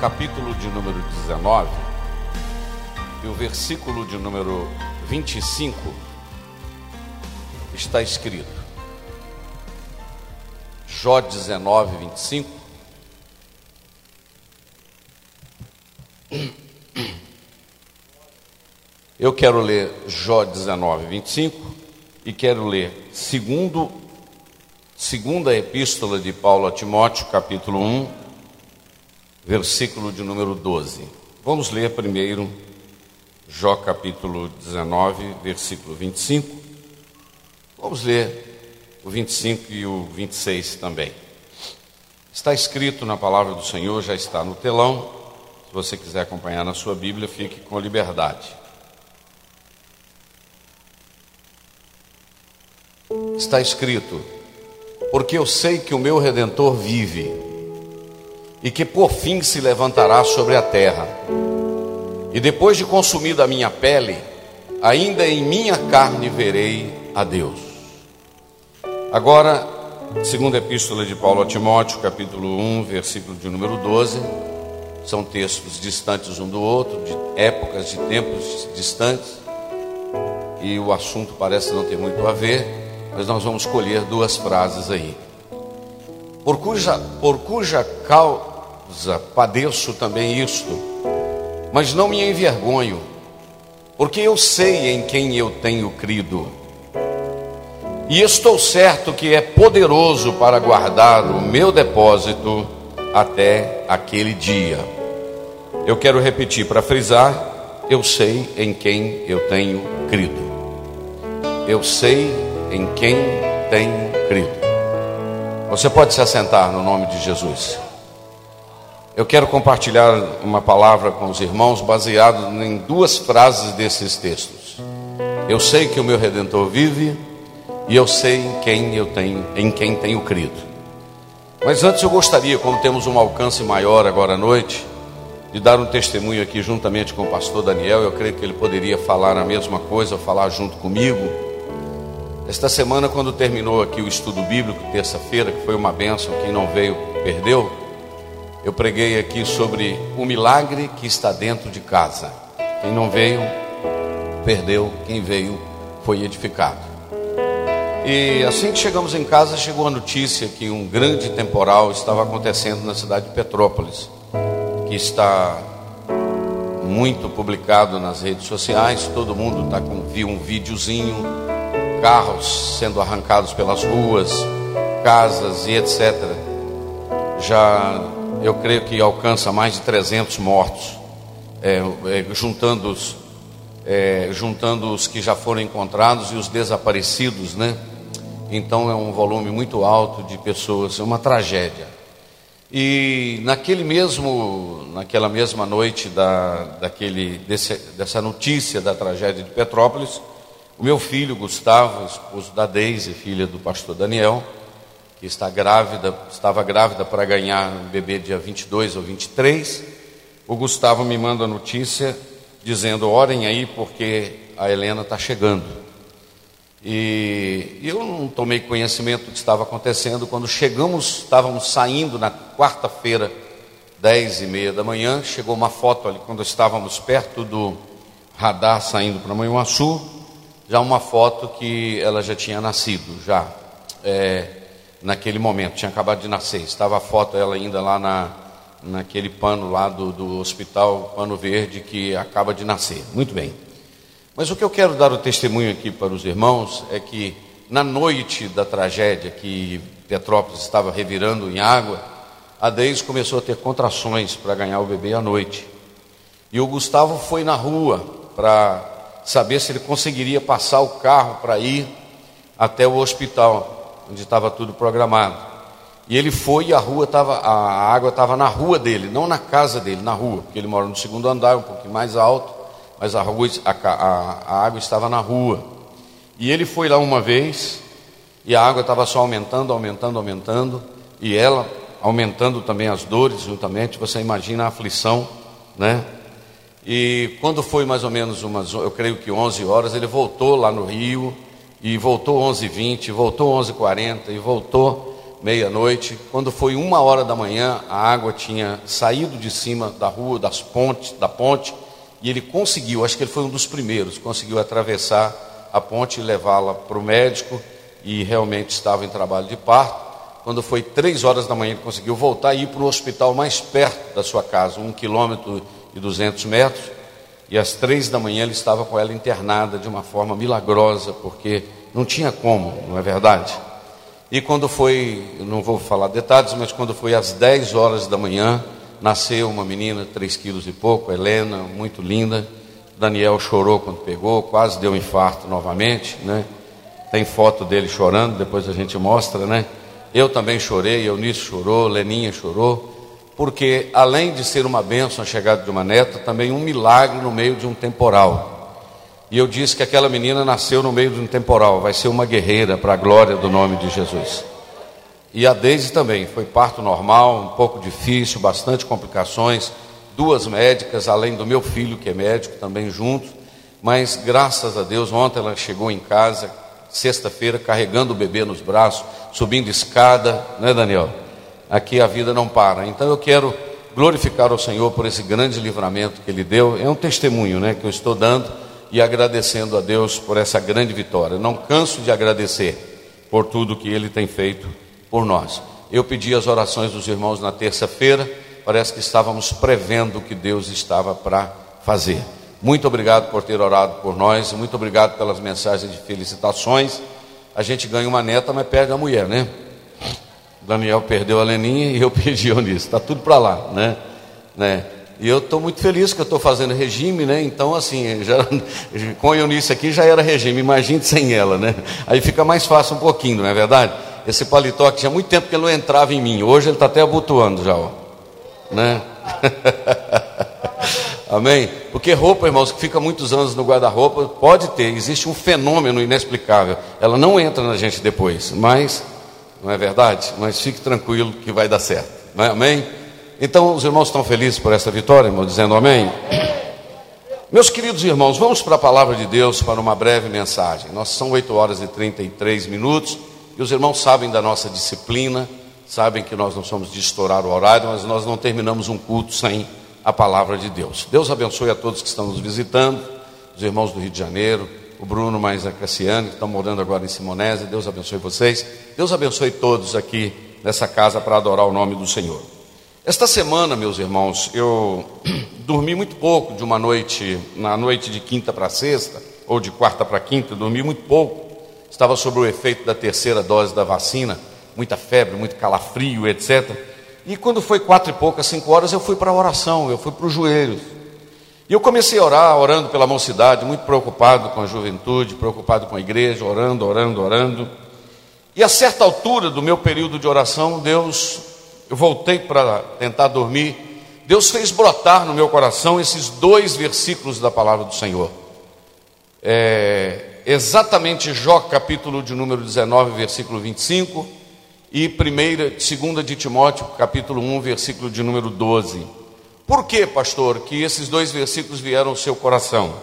Capítulo de número 19, e o versículo de número 25, está escrito. Jó 19, 25. Eu quero ler Jó 19, 25 e quero ler segundo Segunda Epístola de Paulo a Timóteo, capítulo 1, versículo de número 12. Vamos ler primeiro Jó capítulo 19, versículo 25. Vamos ler o 25 e o 26 também. Está escrito na palavra do Senhor, já está no telão. Se você quiser acompanhar na sua Bíblia, fique com liberdade. Está escrito: porque eu sei que o meu redentor vive e que por fim se levantará sobre a terra. E depois de consumida a minha pele, ainda em minha carne verei a Deus. Agora, segunda epístola de Paulo a Timóteo, capítulo 1, versículo de número 12, são textos distantes um do outro, de épocas, de tempos distantes, e o assunto parece não ter muito a ver mas nós vamos escolher duas frases aí. Por cuja, por cuja causa padeço também isto, mas não me envergonho, porque eu sei em quem eu tenho crido, e estou certo que é poderoso para guardar o meu depósito até aquele dia. Eu quero repetir para frisar: eu sei em quem eu tenho crido. Eu sei em quem tenho crido. Você pode se assentar no nome de Jesus. Eu quero compartilhar uma palavra com os irmãos baseado em duas frases desses textos. Eu sei que o meu redentor vive e eu sei em quem eu tenho, em quem tenho crido. Mas antes eu gostaria, como temos um alcance maior agora à noite, de dar um testemunho aqui juntamente com o pastor Daniel. Eu creio que ele poderia falar a mesma coisa, falar junto comigo esta semana, quando terminou aqui o estudo bíblico, terça-feira, que foi uma benção, quem não veio perdeu, eu preguei aqui sobre o milagre que está dentro de casa. Quem não veio, perdeu, quem veio, foi edificado. E assim que chegamos em casa, chegou a notícia que um grande temporal estava acontecendo na cidade de Petrópolis, que está muito publicado nas redes sociais, todo mundo está com viu um videozinho carros sendo arrancados pelas ruas, casas e etc. Já eu creio que alcança mais de 300 mortos, é, é, juntando, os, é, juntando os que já foram encontrados e os desaparecidos, né? Então é um volume muito alto de pessoas, é uma tragédia. E naquele mesmo, naquela mesma noite da, daquele, desse, dessa notícia da tragédia de Petrópolis, o meu filho Gustavo, esposo da Deise, filha do pastor Daniel, que está grávida, estava grávida para ganhar um bebê dia 22 ou 23. O Gustavo me manda a notícia dizendo: orem aí porque a Helena está chegando. E eu não tomei conhecimento do que estava acontecendo. Quando chegamos, estávamos saindo na quarta-feira, dez e meia da manhã. Chegou uma foto ali quando estávamos perto do radar saindo para Manhuaçu já uma foto que ela já tinha nascido, já é, naquele momento, tinha acabado de nascer. Estava a foto ela ainda lá na, naquele pano lá do, do hospital, pano verde, que acaba de nascer. Muito bem. Mas o que eu quero dar o testemunho aqui para os irmãos é que na noite da tragédia que Petrópolis estava revirando em água, a Deise começou a ter contrações para ganhar o bebê à noite. E o Gustavo foi na rua para saber se ele conseguiria passar o carro para ir até o hospital, onde estava tudo programado. E ele foi e a rua tava, a água estava na rua dele, não na casa dele, na rua, porque ele mora no segundo andar, um pouquinho mais alto, mas a, rua, a, a, a água estava na rua. E ele foi lá uma vez, e a água estava só aumentando, aumentando, aumentando, e ela aumentando também as dores juntamente, você imagina a aflição, né? E quando foi mais ou menos umas, eu creio que 11 horas, ele voltou lá no Rio, e voltou 11h20, voltou 11h40, e voltou meia-noite. Quando foi uma hora da manhã, a água tinha saído de cima da rua, das pontes, da ponte, e ele conseguiu, acho que ele foi um dos primeiros, conseguiu atravessar a ponte e levá-la para o médico, e realmente estava em trabalho de parto. Quando foi três horas da manhã, ele conseguiu voltar e ir para o hospital mais perto da sua casa, um quilômetro e 200 metros, e às três da manhã ele estava com ela internada de uma forma milagrosa, porque não tinha como, não é verdade? E quando foi, não vou falar detalhes, mas quando foi às 10 horas da manhã, nasceu uma menina, 3 quilos e pouco, Helena, muito linda. Daniel chorou quando pegou, quase deu um infarto novamente, né? Tem foto dele chorando, depois a gente mostra, né? Eu também chorei, Eunice chorou, Leninha chorou porque além de ser uma bênção a chegada de uma neta, também um milagre no meio de um temporal. E eu disse que aquela menina nasceu no meio de um temporal, vai ser uma guerreira para a glória do nome de Jesus. E a Deise também, foi parto normal, um pouco difícil, bastante complicações, duas médicas, além do meu filho que é médico também junto, mas graças a Deus, ontem ela chegou em casa, sexta-feira, carregando o bebê nos braços, subindo escada, né Daniel? Aqui a vida não para. Então eu quero glorificar o Senhor por esse grande livramento que Ele deu. É um testemunho né, que eu estou dando e agradecendo a Deus por essa grande vitória. Não canso de agradecer por tudo que Ele tem feito por nós. Eu pedi as orações dos irmãos na terça-feira, parece que estávamos prevendo o que Deus estava para fazer. Muito obrigado por ter orado por nós, muito obrigado pelas mensagens de felicitações. A gente ganha uma neta, mas perde a mulher, né? Daniel perdeu a Leninha e eu perdi a Eunice. Está tudo para lá, né? né? E eu estou muito feliz que eu estou fazendo regime, né? Então, assim, já, com a Eunice aqui já era regime, imagine sem ela, né? Aí fica mais fácil um pouquinho, não é verdade? Esse paletó que tinha muito tempo que ele não entrava em mim, hoje ele está até abotoando já, ó. Né? Amém? Porque roupa, irmãos, que fica muitos anos no guarda-roupa, pode ter, existe um fenômeno inexplicável. Ela não entra na gente depois, mas não é verdade? Mas fique tranquilo que vai dar certo, é? amém? Então, os irmãos estão felizes por essa vitória, irmão, dizendo amém? Meus queridos irmãos, vamos para a palavra de Deus para uma breve mensagem. Nós são 8 horas e 33 minutos e os irmãos sabem da nossa disciplina, sabem que nós não somos de estourar o horário, mas nós não terminamos um culto sem a palavra de Deus. Deus abençoe a todos que estão nos visitando, os irmãos do Rio de Janeiro, o Bruno mais a Cassiane, que estão morando agora em Simonese. Deus abençoe vocês. Deus abençoe todos aqui nessa casa para adorar o nome do Senhor. Esta semana, meus irmãos, eu dormi muito pouco de uma noite, na noite de quinta para sexta, ou de quarta para quinta, dormi muito pouco. Estava sob o efeito da terceira dose da vacina, muita febre, muito calafrio, etc. E quando foi quatro e poucas, cinco horas, eu fui para a oração, eu fui para os joelhos. E eu comecei a orar, orando pela mocidade, muito preocupado com a juventude, preocupado com a igreja, orando, orando, orando. E a certa altura do meu período de oração, Deus, eu voltei para tentar dormir, Deus fez brotar no meu coração esses dois versículos da palavra do Senhor. É, exatamente Jó, capítulo de número 19, versículo 25, e 1, 2 de Timóteo, capítulo 1, versículo de número 12. Por que, pastor, que esses dois versículos vieram ao seu coração?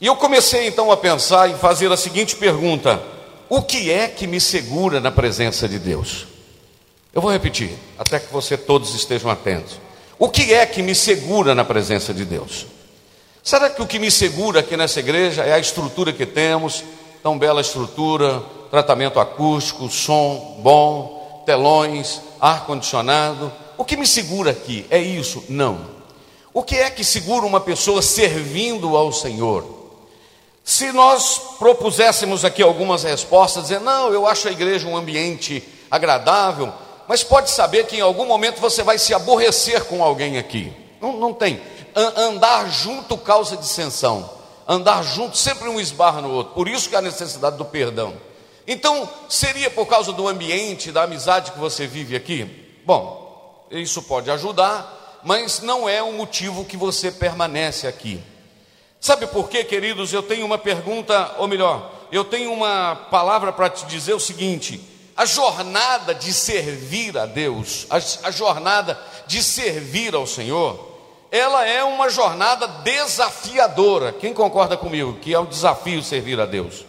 E eu comecei então a pensar e fazer a seguinte pergunta: O que é que me segura na presença de Deus? Eu vou repetir, até que você todos estejam atentos. O que é que me segura na presença de Deus? Será que o que me segura aqui nessa igreja é a estrutura que temos? Tão bela estrutura, tratamento acústico, som bom, telões, ar-condicionado. O que me segura aqui é isso? Não. O que é que segura uma pessoa servindo ao Senhor? Se nós propuséssemos aqui algumas respostas, dizer, não, eu acho a igreja um ambiente agradável, mas pode saber que em algum momento você vai se aborrecer com alguém aqui. Não, não tem. Andar junto causa dissensão. Andar junto sempre um esbarra no outro. Por isso que há necessidade do perdão. Então, seria por causa do ambiente, da amizade que você vive aqui? Bom, isso pode ajudar, mas não é o motivo que você permanece aqui. Sabe por quê, queridos? Eu tenho uma pergunta, ou melhor, eu tenho uma palavra para te dizer o seguinte: a jornada de servir a Deus, a, a jornada de servir ao Senhor, ela é uma jornada desafiadora. Quem concorda comigo que é um desafio servir a Deus?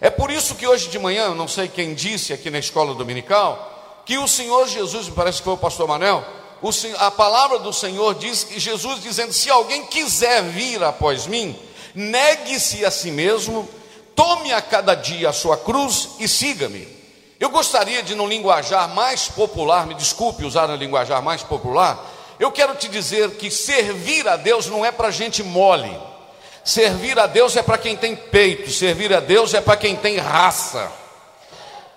É por isso que hoje de manhã, não sei quem disse aqui na escola dominical, que o Senhor Jesus, me parece que foi o pastor Manel, o, a palavra do Senhor diz que Jesus dizendo: se alguém quiser vir após mim, negue-se a si mesmo, tome a cada dia a sua cruz e siga-me. Eu gostaria de, num linguajar mais popular, me desculpe usar um linguajar mais popular, eu quero te dizer que servir a Deus não é para gente mole, servir a Deus é para quem tem peito, servir a Deus é para quem tem raça.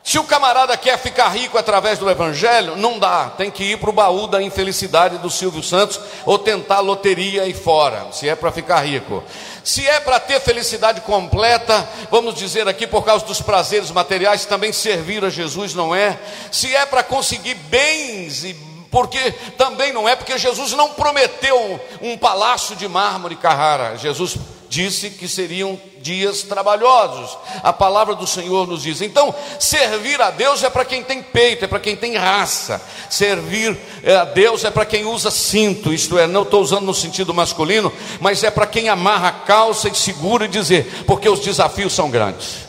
Se o camarada quer ficar rico através do Evangelho, não dá, tem que ir para o baú da infelicidade do Silvio Santos ou tentar loteria aí fora, se é para ficar rico. Se é para ter felicidade completa, vamos dizer aqui por causa dos prazeres materiais, também servir a Jesus não é. Se é para conseguir bens e porque também não é, porque Jesus não prometeu um palácio de mármore Carrara. Jesus disse que seriam dias trabalhosos. A palavra do Senhor nos diz. Então, servir a Deus é para quem tem peito, é para quem tem raça. Servir é, a Deus é para quem usa cinto, isto é, não estou usando no sentido masculino, mas é para quem amarra a calça e segura e dizer, porque os desafios são grandes.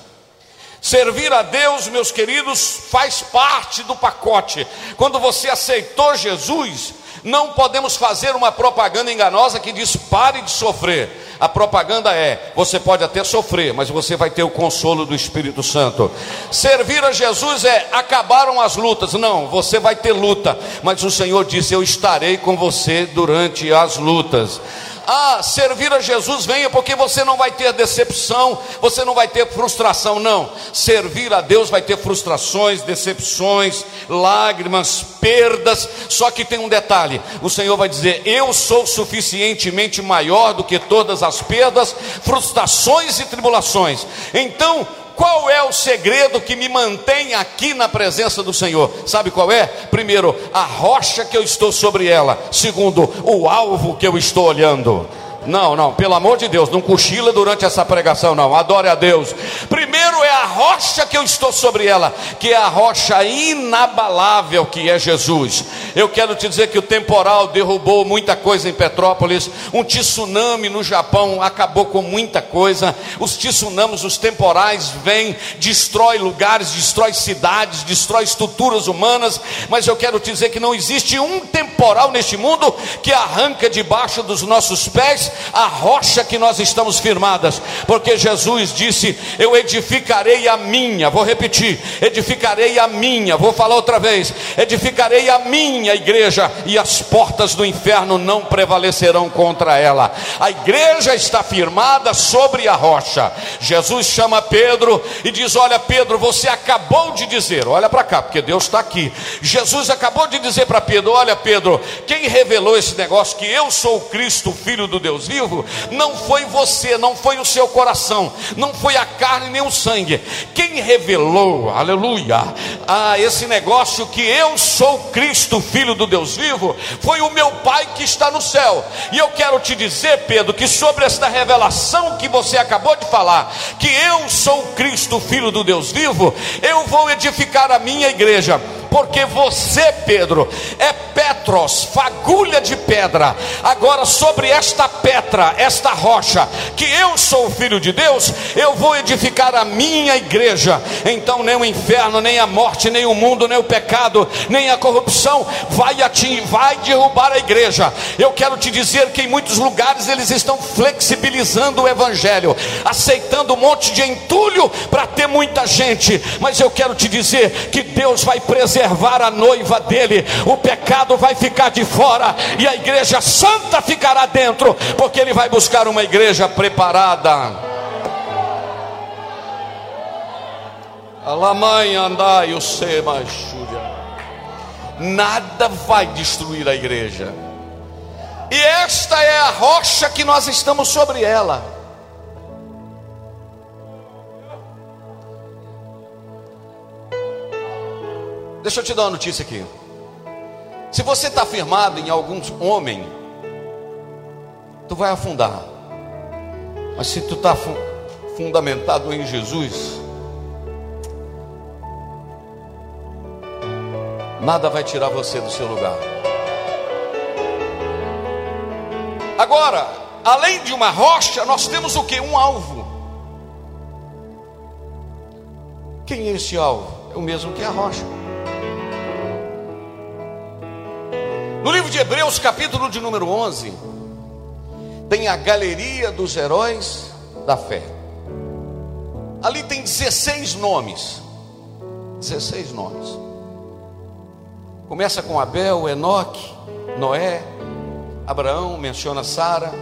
Servir a Deus, meus queridos, faz parte do pacote. Quando você aceitou Jesus, não podemos fazer uma propaganda enganosa que diz pare de sofrer. A propaganda é: você pode até sofrer, mas você vai ter o consolo do Espírito Santo. Servir a Jesus é acabaram as lutas. Não, você vai ter luta, mas o Senhor disse: Eu estarei com você durante as lutas ah, servir a Jesus, venha, porque você não vai ter decepção, você não vai ter frustração, não. Servir a Deus vai ter frustrações, decepções, lágrimas, perdas. Só que tem um detalhe: o Senhor vai dizer, Eu sou suficientemente maior do que todas as perdas, frustrações e tribulações. Então, qual é o segredo que me mantém aqui na presença do Senhor? Sabe qual é? Primeiro, a rocha que eu estou sobre ela. Segundo, o alvo que eu estou olhando. Não, não, pelo amor de Deus, não cochila durante essa pregação, não. Adore a Deus. Primeiro é a rocha que eu estou sobre ela, que é a rocha inabalável que é Jesus. Eu quero te dizer que o temporal derrubou muita coisa em Petrópolis, um tsunami no Japão acabou com muita coisa. Os tsunamis, os temporais vêm, destrói lugares, destrói cidades, destrói estruturas humanas, mas eu quero te dizer que não existe um temporal neste mundo que arranca debaixo dos nossos pés a rocha que nós estamos firmadas, porque Jesus disse: Eu edificarei a minha, vou repetir, edificarei a minha, vou falar outra vez, edificarei a minha igreja, e as portas do inferno não prevalecerão contra ela. A igreja está firmada sobre a rocha. Jesus chama Pedro e diz: Olha, Pedro, você acabou de dizer, olha para cá, porque Deus está aqui. Jesus acabou de dizer para Pedro: Olha, Pedro, quem revelou esse negócio que eu sou o Cristo, filho do Deus vivo, não foi você, não foi o seu coração, não foi a carne nem o sangue. Quem revelou, aleluia, a esse negócio que eu sou Cristo, filho do Deus vivo, foi o meu Pai que está no céu. E eu quero te dizer, Pedro, que sobre esta revelação que você acabou de falar, que eu sou Cristo, filho do Deus vivo, eu vou edificar a minha igreja porque você, Pedro, é Petros, fagulha de pedra. Agora, sobre esta pedra, esta rocha, que eu sou o filho de Deus, eu vou edificar a minha igreja. Então, nem o inferno, nem a morte, nem o mundo, nem o pecado, nem a corrupção vai atingir, vai derrubar a igreja. Eu quero te dizer que em muitos lugares eles estão flexibilizando o evangelho, aceitando um monte de entulho para ter muita gente. Mas eu quero te dizer que Deus vai preservar a noiva dele. O pecado vai ficar de fora e a igreja santa ficará dentro, porque ele vai buscar uma igreja preparada. Alamãe andai o sema Nada vai destruir a igreja. E esta é a rocha que nós estamos sobre ela. Deixa eu te dar uma notícia aqui. Se você está firmado em algum homem, tu vai afundar. Mas se tu está fundamentado em Jesus, nada vai tirar você do seu lugar. Agora, além de uma rocha, nós temos o que? Um alvo. Quem é esse alvo? É o mesmo que a rocha. No livro de Hebreus, capítulo de número 11, tem a galeria dos heróis da fé. Ali tem 16 nomes. 16 nomes. Começa com Abel, Enoque, Noé, Abraão, menciona Sara,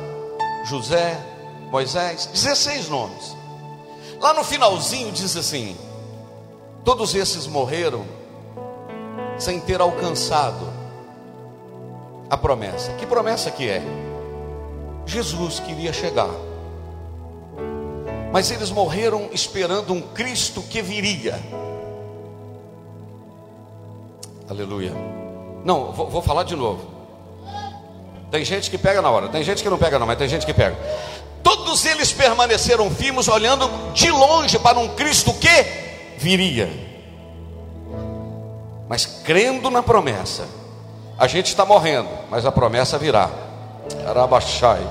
José, Moisés, 16 nomes. Lá no finalzinho diz assim: Todos esses morreram sem ter alcançado a promessa. Que promessa que é? Jesus queria chegar. Mas eles morreram esperando um Cristo que viria. Aleluia. Não, vou, vou, falar de novo. Tem gente que pega na hora, tem gente que não pega, não, mas tem gente que pega. Todos eles permaneceram firmes, olhando de longe para um Cristo que viria, mas crendo na promessa. A gente está morrendo, mas a promessa virá. Arabachai.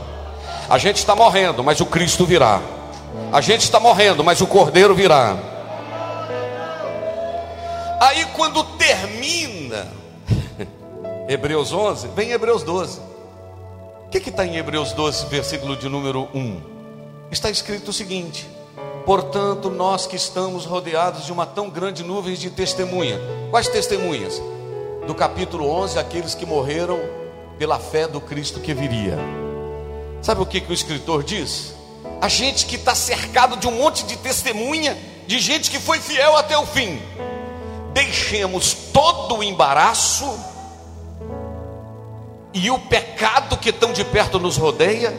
A gente está morrendo, mas o Cristo virá. A gente está morrendo, mas o Cordeiro virá. Aí quando termina Hebreus 11, vem Hebreus 12. O que está em Hebreus 12, versículo de número 1? Está escrito o seguinte: Portanto, nós que estamos rodeados de uma tão grande nuvem de testemunha. Quais testemunhas? Do capítulo 11, aqueles que morreram pela fé do Cristo que viria. Sabe o que, que o escritor diz? A gente que está cercado de um monte de testemunha, de gente que foi fiel até o fim deixemos todo o embaraço e o pecado que tão de perto nos rodeia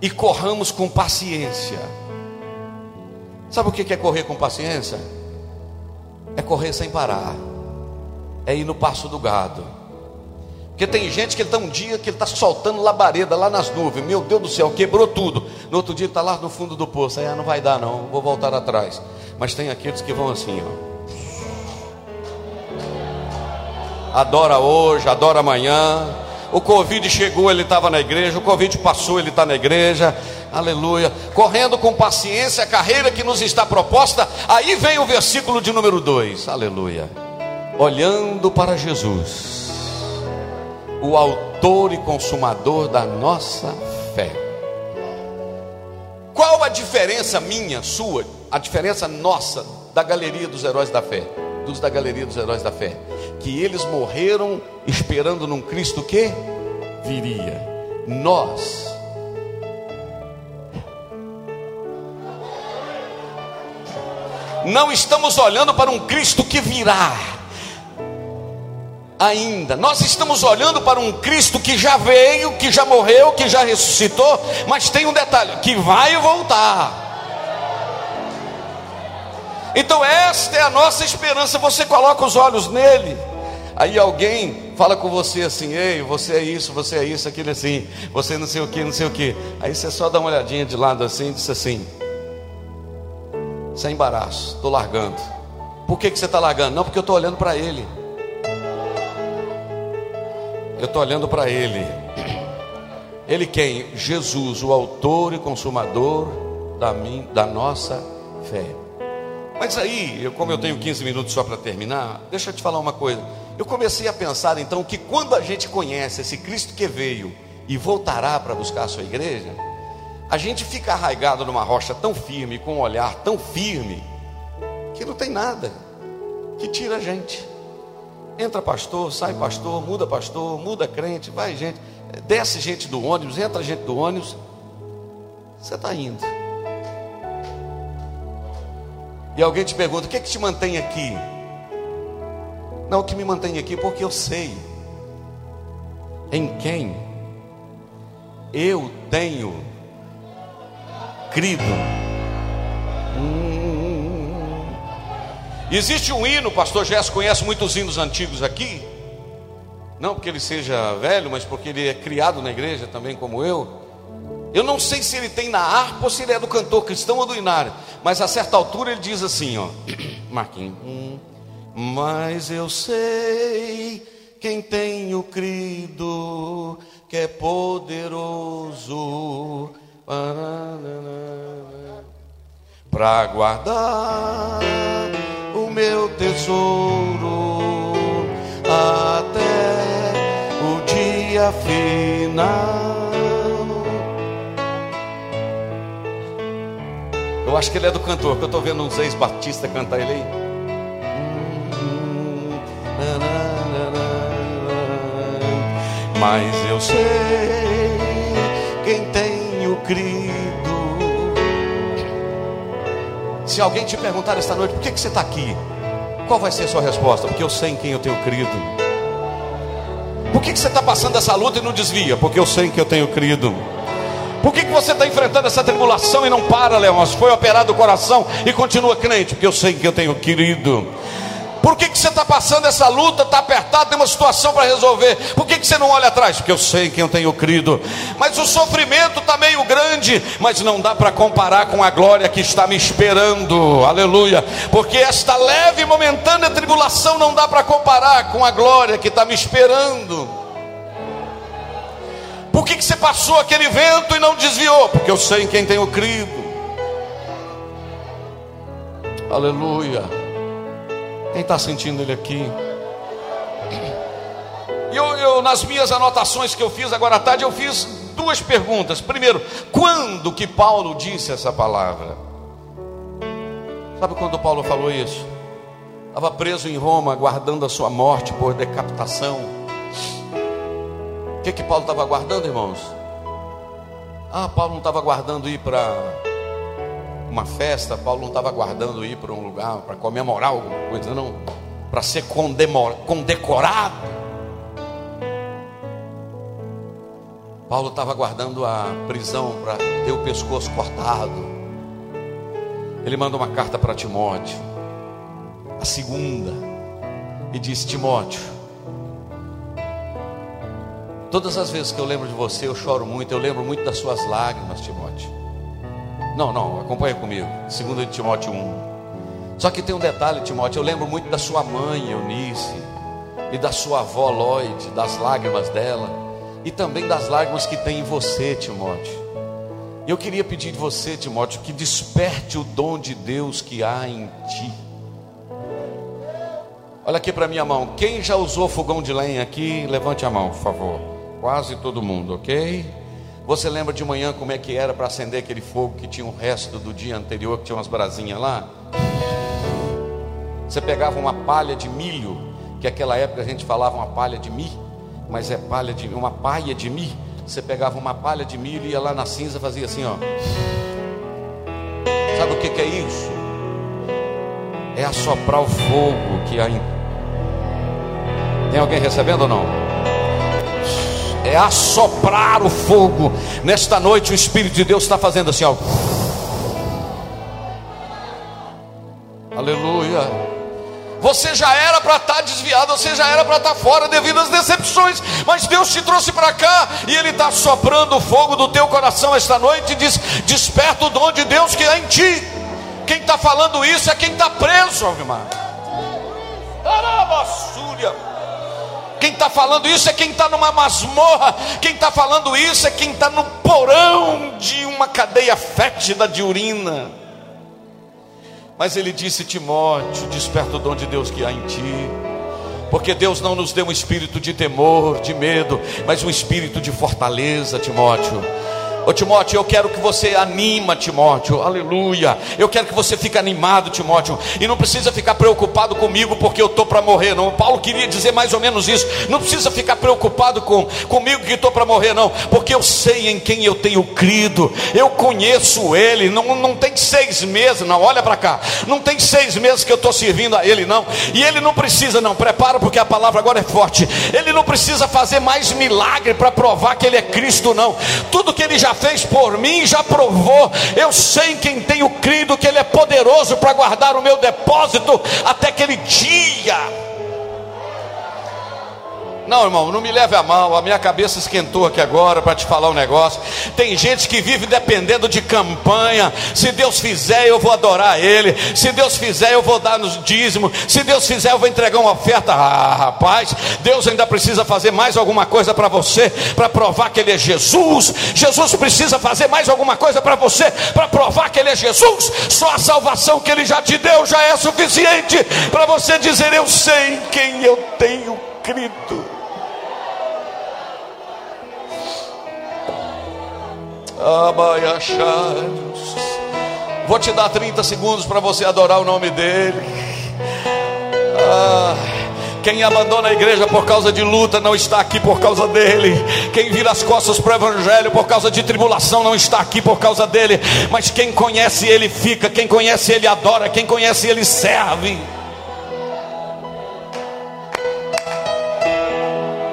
e corramos com paciência. Sabe o que é correr com paciência? É correr sem parar, é ir no passo do gado. Porque tem gente que está um dia que ele está soltando labareda lá nas nuvens, meu Deus do céu, quebrou tudo. No outro dia está lá no fundo do poço, aí ah, não vai dar não, vou voltar atrás. Mas tem aqueles que vão assim, ó. adora hoje, adora amanhã. O Covid chegou, ele estava na igreja. O Covid passou, ele está na igreja. Aleluia. Correndo com paciência a carreira que nos está proposta. Aí vem o versículo de número 2. Aleluia. Olhando para Jesus, o Autor e Consumador da nossa fé. Qual a diferença minha, sua, a diferença nossa da galeria dos heróis da fé? Dos da galeria dos heróis da fé que eles morreram esperando num Cristo que viria. Nós não estamos olhando para um Cristo que virá ainda. Nós estamos olhando para um Cristo que já veio, que já morreu, que já ressuscitou, mas tem um detalhe, que vai voltar. Então esta é a nossa esperança, você coloca os olhos nele. Aí alguém fala com você assim: ei, você é isso, você é isso, aquilo assim, você não sei o que, não sei o que. Aí você só dá uma olhadinha de lado assim e diz assim: sem embaraço, estou largando. Por que, que você está largando? Não, porque eu estou olhando para ele. Eu estou olhando para ele. Ele quem? Jesus, o autor e consumador da, minha, da nossa fé. Mas aí, eu, como eu tenho 15 minutos só para terminar, deixa eu te falar uma coisa. Eu comecei a pensar então que quando a gente conhece esse Cristo que veio e voltará para buscar a sua igreja, a gente fica arraigado numa rocha tão firme, com um olhar tão firme, que não tem nada que tira a gente. Entra pastor, sai pastor, muda pastor, muda crente, vai gente, desce gente do ônibus, entra gente do ônibus. Você está indo. E alguém te pergunta: o que, é que te mantém aqui? Não, o que me mantém aqui porque eu sei em quem eu tenho crido. Hum. Existe um hino, pastor Gerson conhece muitos hinos antigos aqui. Não porque ele seja velho, mas porque ele é criado na igreja também como eu. Eu não sei se ele tem na harpa ou se ele é do cantor cristão ou do inário. Mas a certa altura ele diz assim, ó. Marquinhos. Hum, mas eu sei quem tenho crido que é poderoso para guardar o meu tesouro até o dia final. Eu acho que ele é do cantor, que eu estou vendo uns ex-batista cantar ele aí. Mas eu sei quem tenho crido. Se alguém te perguntar esta noite, por que, que você está aqui? Qual vai ser a sua resposta? Porque eu sei em quem eu tenho crido. Por que, que você está passando essa luta e não desvia? Porque eu sei em quem eu tenho crido. Por que, que você está enfrentando essa tribulação e não para, Leôncio? Foi operado o coração e continua crente, porque eu sei que eu tenho querido. Por que, que você está passando essa luta, está apertado, tem uma situação para resolver? Por que, que você não olha atrás? Porque eu sei que eu tenho crido. Mas o sofrimento está meio grande, mas não dá para comparar com a glória que está me esperando. Aleluia. Porque esta leve e momentânea tribulação não dá para comparar com a glória que está me esperando. Por que, que você passou aquele vento e não desviou? Porque eu sei em quem tenho crido. Aleluia. Quem está sentindo ele aqui? Eu, eu, nas minhas anotações que eu fiz agora à tarde, eu fiz duas perguntas. Primeiro, quando que Paulo disse essa palavra? Sabe quando Paulo falou isso? Estava preso em Roma, aguardando a sua morte por decapitação. O que, que Paulo estava aguardando, irmãos? Ah, Paulo não estava aguardando ir para uma festa, Paulo não estava aguardando ir para um lugar para comemorar alguma coisa, não, para ser condecorado. Paulo estava aguardando a prisão para ter o pescoço cortado. Ele manda uma carta para Timóteo, a segunda, e diz: Timóteo, Todas as vezes que eu lembro de você, eu choro muito. Eu lembro muito das suas lágrimas, Timóteo. Não, não, acompanha comigo. Segundo de Timóteo 1. Só que tem um detalhe, Timóteo. Eu lembro muito da sua mãe, Eunice, e da sua avó Lloyd, das lágrimas dela, e também das lágrimas que tem em você, Timóteo. Eu queria pedir de você, Timóteo, que desperte o dom de Deus que há em ti. Olha aqui para minha mão. Quem já usou fogão de lenha aqui, levante a mão, por favor. Quase todo mundo, ok? Você lembra de manhã como é que era para acender aquele fogo que tinha o resto do dia anterior, que tinha umas brasinhas lá? Você pegava uma palha de milho, que naquela época a gente falava uma palha de mi, mas é palha de uma paia de mi. Você pegava uma palha de milho e ia lá na cinza fazia assim, ó. Sabe o que, que é isso? É assoprar o fogo que há em... Tem alguém recebendo ou não? É assoprar o fogo. Nesta noite, o Espírito de Deus está fazendo assim, ó. Aleluia. Você já era para estar tá desviado, você já era para estar tá fora devido às decepções, mas Deus te trouxe para cá e Ele está soprando o fogo do teu coração esta noite e diz: Desperta o dom de Deus que há em ti. Quem está falando isso é quem está preso, Alvimar. Arabassúria. Quem está falando isso é quem está numa masmorra. Quem está falando isso é quem está no porão de uma cadeia fétida de urina. Mas ele disse: Timóteo, desperta o dom de Deus que há em ti. Porque Deus não nos deu um espírito de temor, de medo, mas um espírito de fortaleza, Timóteo. Ô Timóteo, eu quero que você anima, Timóteo, aleluia. Eu quero que você fique animado, Timóteo. E não precisa ficar preocupado comigo porque eu estou para morrer, não. Paulo queria dizer mais ou menos isso. Não precisa ficar preocupado com, comigo que estou para morrer, não. Porque eu sei em quem eu tenho crido. Eu conheço Ele. Não, não tem seis meses, não. Olha para cá. Não tem seis meses que eu estou servindo a Ele, não. E Ele não precisa, não. Prepara porque a palavra agora é forte. Ele não precisa fazer mais milagre para provar que Ele é Cristo, não. Tudo que Ele já já fez por mim, já provou. Eu sei em quem tenho crido que Ele é poderoso para guardar o meu depósito até aquele dia. Não, irmão, não me leve a mal. A minha cabeça esquentou aqui agora para te falar um negócio. Tem gente que vive dependendo de campanha. Se Deus fizer, eu vou adorar Ele. Se Deus fizer, eu vou dar nos dízimos. Se Deus fizer, eu vou entregar uma oferta. Ah, rapaz, Deus ainda precisa fazer mais alguma coisa para você, para provar que Ele é Jesus. Jesus precisa fazer mais alguma coisa para você, para provar que Ele é Jesus. Só a salvação que Ele já te deu já é suficiente para você dizer: Eu sei quem eu tenho crido. Vou te dar 30 segundos para você adorar o nome dele. Ah, quem abandona a igreja por causa de luta não está aqui por causa dele. Quem vira as costas para o evangelho por causa de tribulação não está aqui por causa dele. Mas quem conhece ele fica, quem conhece ele adora, quem conhece ele serve.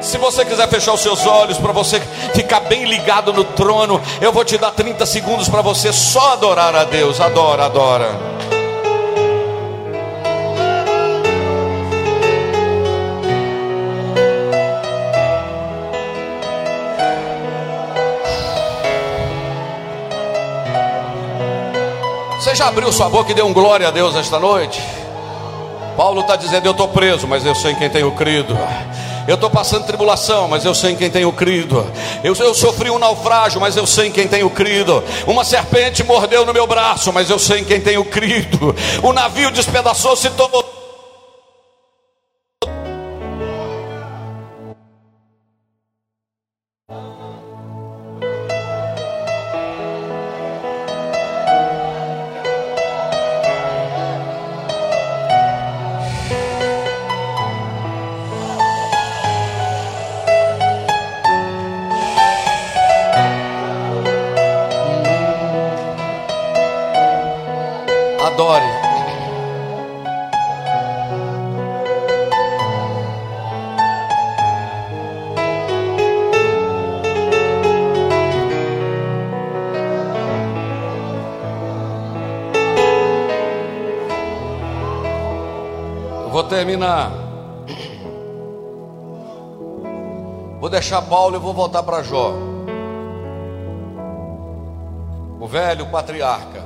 Se você quiser fechar os seus olhos para você ficar bem ligado no trono, eu vou te dar 30 segundos para você só adorar a Deus. Adora, adora. Você já abriu sua boca e deu um glória a Deus esta noite? Paulo está dizendo: Eu estou preso, mas eu sei quem tenho crido. Eu estou passando tribulação, mas eu sei em quem tenho crido. Eu, eu sofri um naufrágio, mas eu sei em quem tenho crido. Uma serpente mordeu no meu braço, mas eu sei em quem tenho crido. O navio despedaçou-se todo terminar. Vou deixar Paulo e vou voltar para Jó. O velho patriarca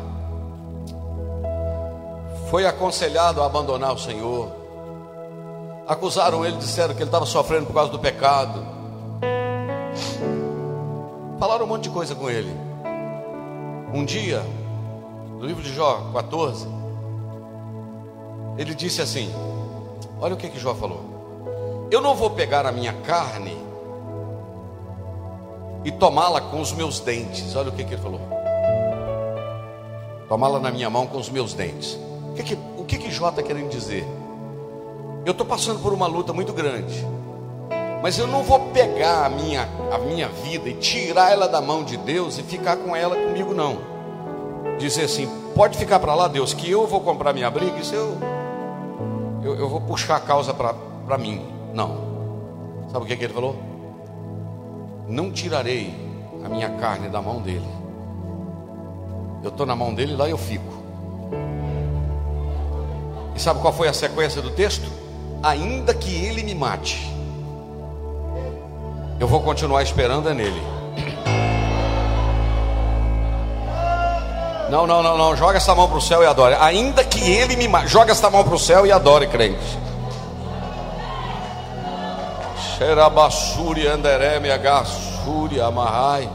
foi aconselhado a abandonar o Senhor. Acusaram ele, disseram que ele estava sofrendo por causa do pecado. Falaram um monte de coisa com ele. Um dia, no livro de Jó 14, ele disse assim: Olha o que, que Jó falou. Eu não vou pegar a minha carne e tomá-la com os meus dentes. Olha o que, que ele falou. Tomá-la na minha mão com os meus dentes. O que, que, o que, que Jó está querendo dizer? Eu estou passando por uma luta muito grande. Mas eu não vou pegar a minha, a minha vida e tirar ela da mão de Deus e ficar com ela comigo, não. Dizer assim, pode ficar para lá, Deus, que eu vou comprar minha briga, isso eu, eu, eu vou puxar a causa para mim. Não. Sabe o que, que ele falou? Não tirarei a minha carne da mão dele. Eu estou na mão dele, lá eu fico. E sabe qual foi a sequência do texto? Ainda que ele me mate, eu vou continuar esperando é nele. Não, não, não, não. Joga essa mão para o céu e adore. Ainda que ele me mate. Joga essa mão para o céu e adore, crente. Xerabassuri Andereme Agassuri Amarrai.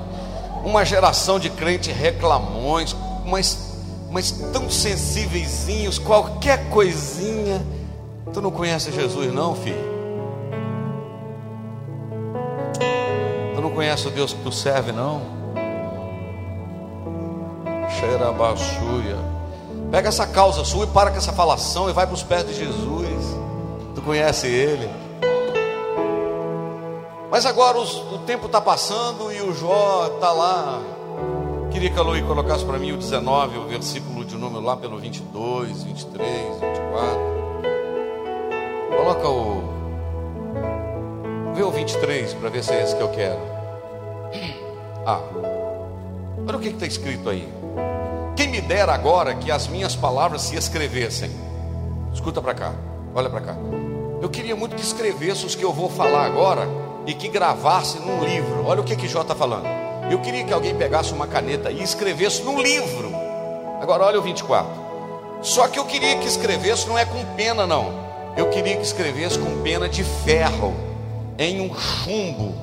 Uma geração de crentes reclamões, mas, mas tão sensíveis, qualquer coisinha. Tu não conhece Jesus, não, filho? Tu não conhece o Deus que tu serve, não? Pega essa causa sua e para com essa falação e vai para os pés de Jesus. Tu conhece Ele. Mas agora os, o tempo está passando e o Jó está lá. Queria que a Luí colocasse para mim o 19, o versículo de número lá pelo 22, 23, 24. Coloca o. Vê o 23 para ver se é esse que eu quero. Ah, olha o que está escrito aí. Quem me dera agora que as minhas palavras se escrevessem. Escuta para cá, olha para cá. Eu queria muito que escrevesse os que eu vou falar agora e que gravasse num livro. Olha o que que Jó está falando. Eu queria que alguém pegasse uma caneta e escrevesse num livro. Agora olha o 24. Só que eu queria que escrevesse não é com pena não. Eu queria que escrevesse com pena de ferro em um chumbo.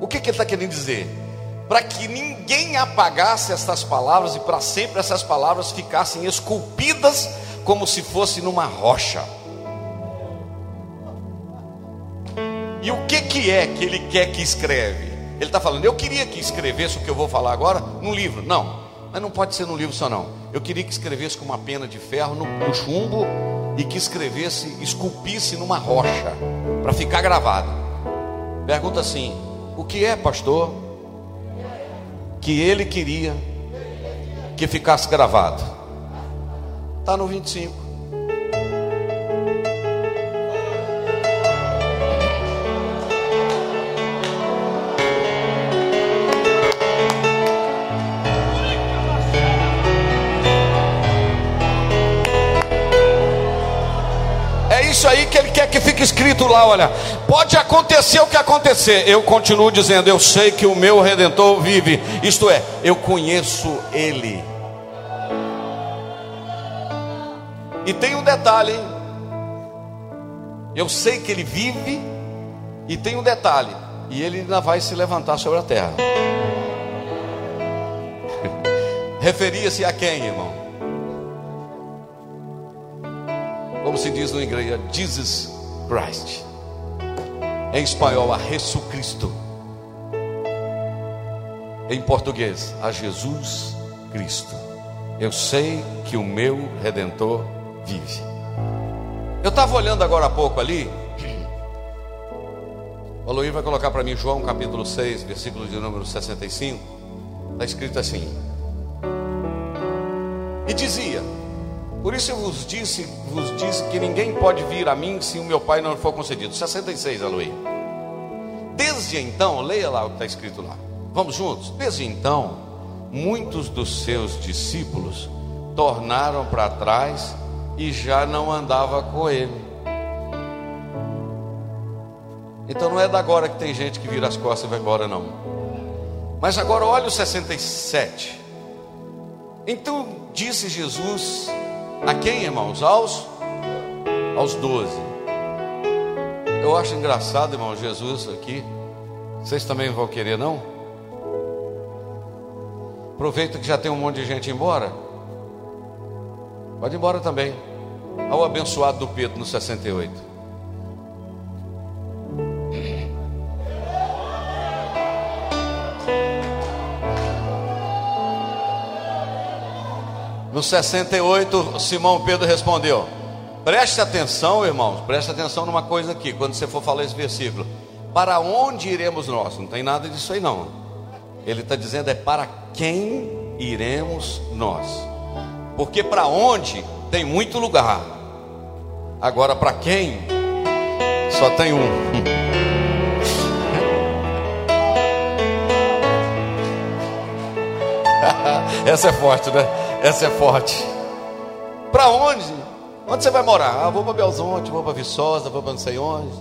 O que, que ele está querendo dizer? Para que ninguém apagasse essas palavras e para sempre essas palavras ficassem esculpidas como se fosse numa rocha. E o que, que é que ele quer que escreve? Ele está falando, eu queria que escrevesse o que eu vou falar agora num livro. Não, mas não pode ser num livro só não. Eu queria que escrevesse com uma pena de ferro no, no chumbo e que escrevesse, esculpisse numa rocha, para ficar gravado. Pergunta assim: o que é, pastor? Que ele queria que ficasse gravado. Está no 25. Escrito lá, olha. Pode acontecer o que acontecer. Eu continuo dizendo, eu sei que o meu redentor vive. Isto é, eu conheço ele. E tem um detalhe, hein? Eu sei que ele vive e tem um detalhe, e ele ainda vai se levantar sobre a terra. Referia-se a quem, irmão? como se diz no inglês, Jesus Christ. Em espanhol, a Jesus Cristo. Em português, a Jesus Cristo. Eu sei que o meu redentor vive. Eu estava olhando agora há pouco ali. O Aloí vai colocar para mim João capítulo 6, versículo de número 65. Está escrito assim. E dizia: por isso eu vos disse, vos disse que ninguém pode vir a mim se o meu Pai não for concedido. 66, Aloí. Desde então, leia lá o que está escrito lá. Vamos juntos? Desde então, muitos dos seus discípulos tornaram para trás e já não andava com ele. Então não é da agora que tem gente que vira as costas e vai embora, não. Mas agora olha o 67. Então disse Jesus a quem, irmãos? Aos aos doze. Eu acho engraçado, irmão, Jesus aqui. Vocês também vão querer, não? Aproveita que já tem um monte de gente embora. Pode ir embora também. Ao abençoado do Pedro no 68. No 68, Simão Pedro respondeu: Preste atenção, irmãos, preste atenção numa coisa aqui, quando você for falar esse versículo. Para onde iremos nós? Não tem nada disso aí, não. Ele está dizendo é para quem iremos nós. Porque para onde tem muito lugar. Agora, para quem só tem um. Essa é forte, né? Essa é forte. Para onde? Onde você vai morar? Ah, vou para Belzonte, vou para Viçosa, vou para não sei onde.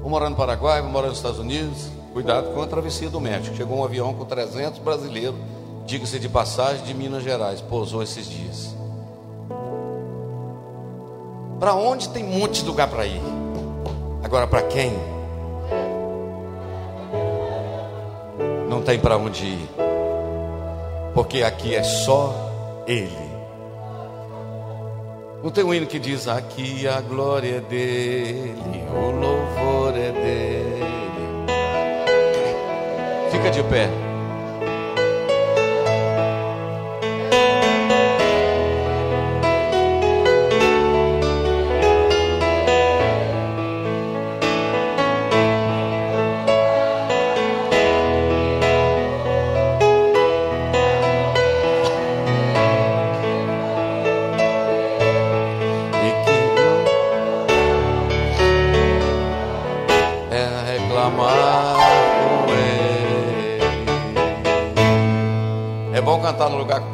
Vou morar no Paraguai, vou morar nos Estados Unidos. Cuidado com a travessia do México. Chegou um avião com 300 brasileiros, diga-se de passagem, de Minas Gerais. Pousou esses dias. Para onde tem um monte de lugar para ir? Agora, para quem não tem para onde ir, porque aqui é só Ele. Não tem um hino que diz: Aqui a glória é dele, o louvor é dele. Fica de pé.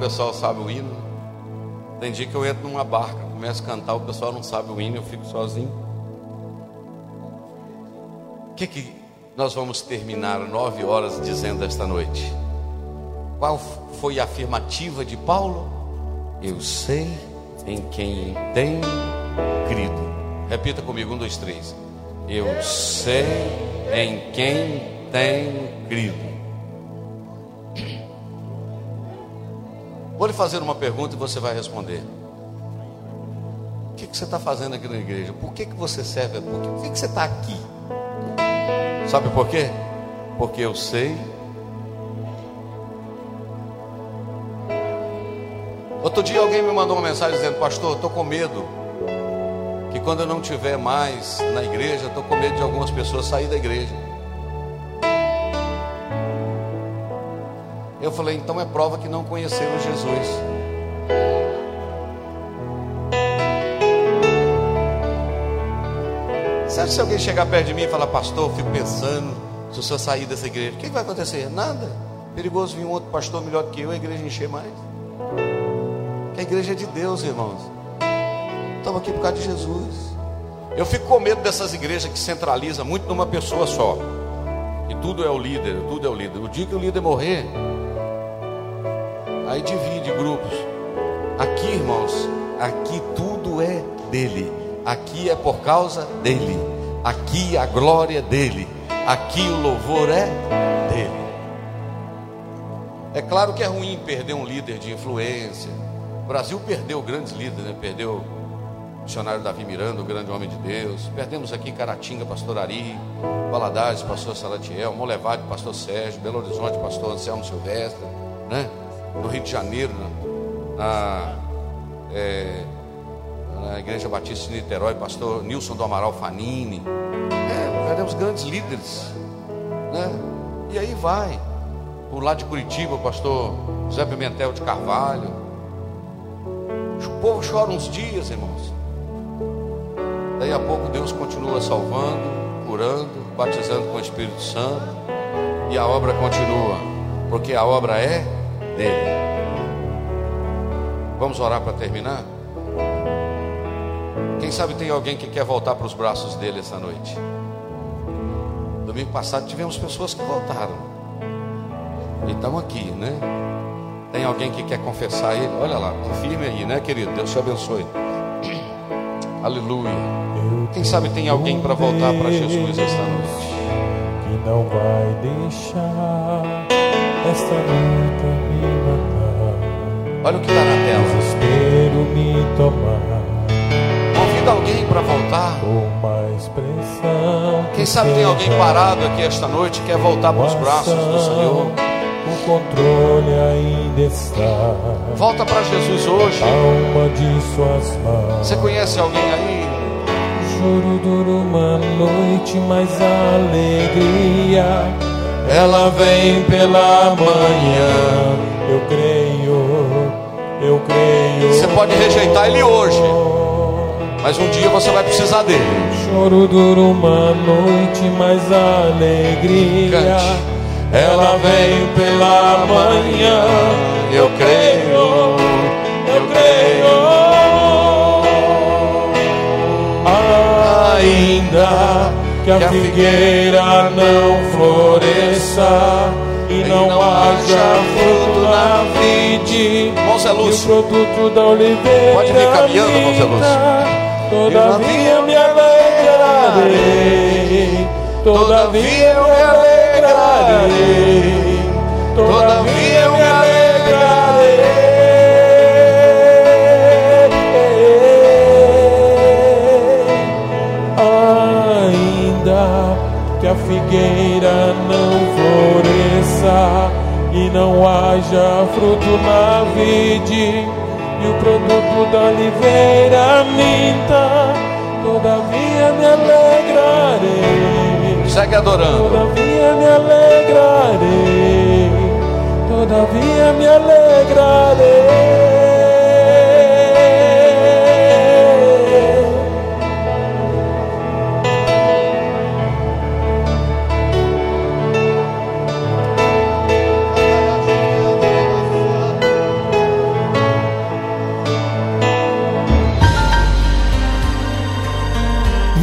Pessoal sabe o hino. Tem dia que eu entro numa barca, começo a cantar, o pessoal não sabe o hino, eu fico sozinho. O que, que nós vamos terminar nove horas dizendo esta noite? Qual foi a afirmativa de Paulo? Eu sei em quem tenho crido. Repita comigo, um, dois, três. Eu sei em quem tenho crido. Vou lhe fazer uma pergunta e você vai responder. O que, que você está fazendo aqui na igreja? Por que, que você serve? Por que, por que, que você está aqui? Sabe por quê? Porque eu sei. Outro dia alguém me mandou uma mensagem dizendo: Pastor, estou com medo. Que quando eu não estiver mais na igreja, estou com medo de algumas pessoas sair da igreja. Eu falei, então é prova que não conheceram Jesus. Sabe se alguém chegar perto de mim e falar, pastor, eu fico pensando, se o senhor sair dessa igreja, o que vai acontecer? Nada. Perigoso vir um outro pastor melhor que eu, a igreja encher mais. Que a igreja é de Deus, irmãos. Estamos aqui por causa de Jesus. Eu fico com medo dessas igrejas que centralizam muito numa pessoa só. E tudo é o líder, tudo é o líder. O dia que o líder morrer, Aí divide grupos. Aqui, irmãos, aqui tudo é dele. Aqui é por causa dele. Aqui a glória é dele. Aqui o louvor é dele. É claro que é ruim perder um líder de influência. O Brasil perdeu grandes líderes, né? Perdeu o missionário Davi Miranda, o grande homem de Deus. Perdemos aqui Caratinga, pastor Ari, Valadares, pastor Salatiel, Molevade, pastor Sérgio, Belo Horizonte, pastor Anselmo Silvestre, né? No Rio de Janeiro, na, é, na Igreja Batista de Niterói, pastor Nilson do Amaral Fanini. É, perdemos grandes líderes. Né? E aí vai. Por lá de Curitiba, o pastor José Pimentel de Carvalho. O povo chora uns dias, irmãos. Daí a pouco Deus continua salvando, curando, batizando com o Espírito Santo. E a obra continua. Porque a obra é dele. Vamos orar para terminar? Quem sabe tem alguém que quer voltar para os braços dele essa noite? Domingo passado tivemos pessoas que voltaram. E estão aqui, né? Tem alguém que quer confessar ele? Olha lá, confirme aí, né, querido? Deus te abençoe. Aleluia. Quem sabe tem alguém para voltar para Jesus esta noite? Que não vai deixar esta matar. Olha o que está na tela. Desespero me tomar. Convida alguém para voltar. Uma expressão. Quem sabe tem alguém parado aqui esta noite que quer voltar para os braços do Senhor. O controle ainda está. Volta para Jesus hoje. Alma de suas mãos. Você conhece alguém aí? Juro dura uma noite, mas a alegria ela vem pela manhã. Você pode rejeitar ele hoje, mas um dia você vai precisar dele. Choro dura uma noite, mas a alegria. Cante. Ela vem pela manhã. Eu creio, eu creio. Ainda que a figueira não floresça não, não haja fruto na vide, Mãos é luz. e o produto da oliveira Pode vir caminhando, mãos é luz. Todavia me alegrarei alegrarei, todavia eu me alegrarei, todavia eu me alegrarei. Ainda que a figueira fruto na vide e o produto da oliveira minta, todavia me alegrarei. Segue adorando. Todavia me alegrarei, todavia me alegrarei.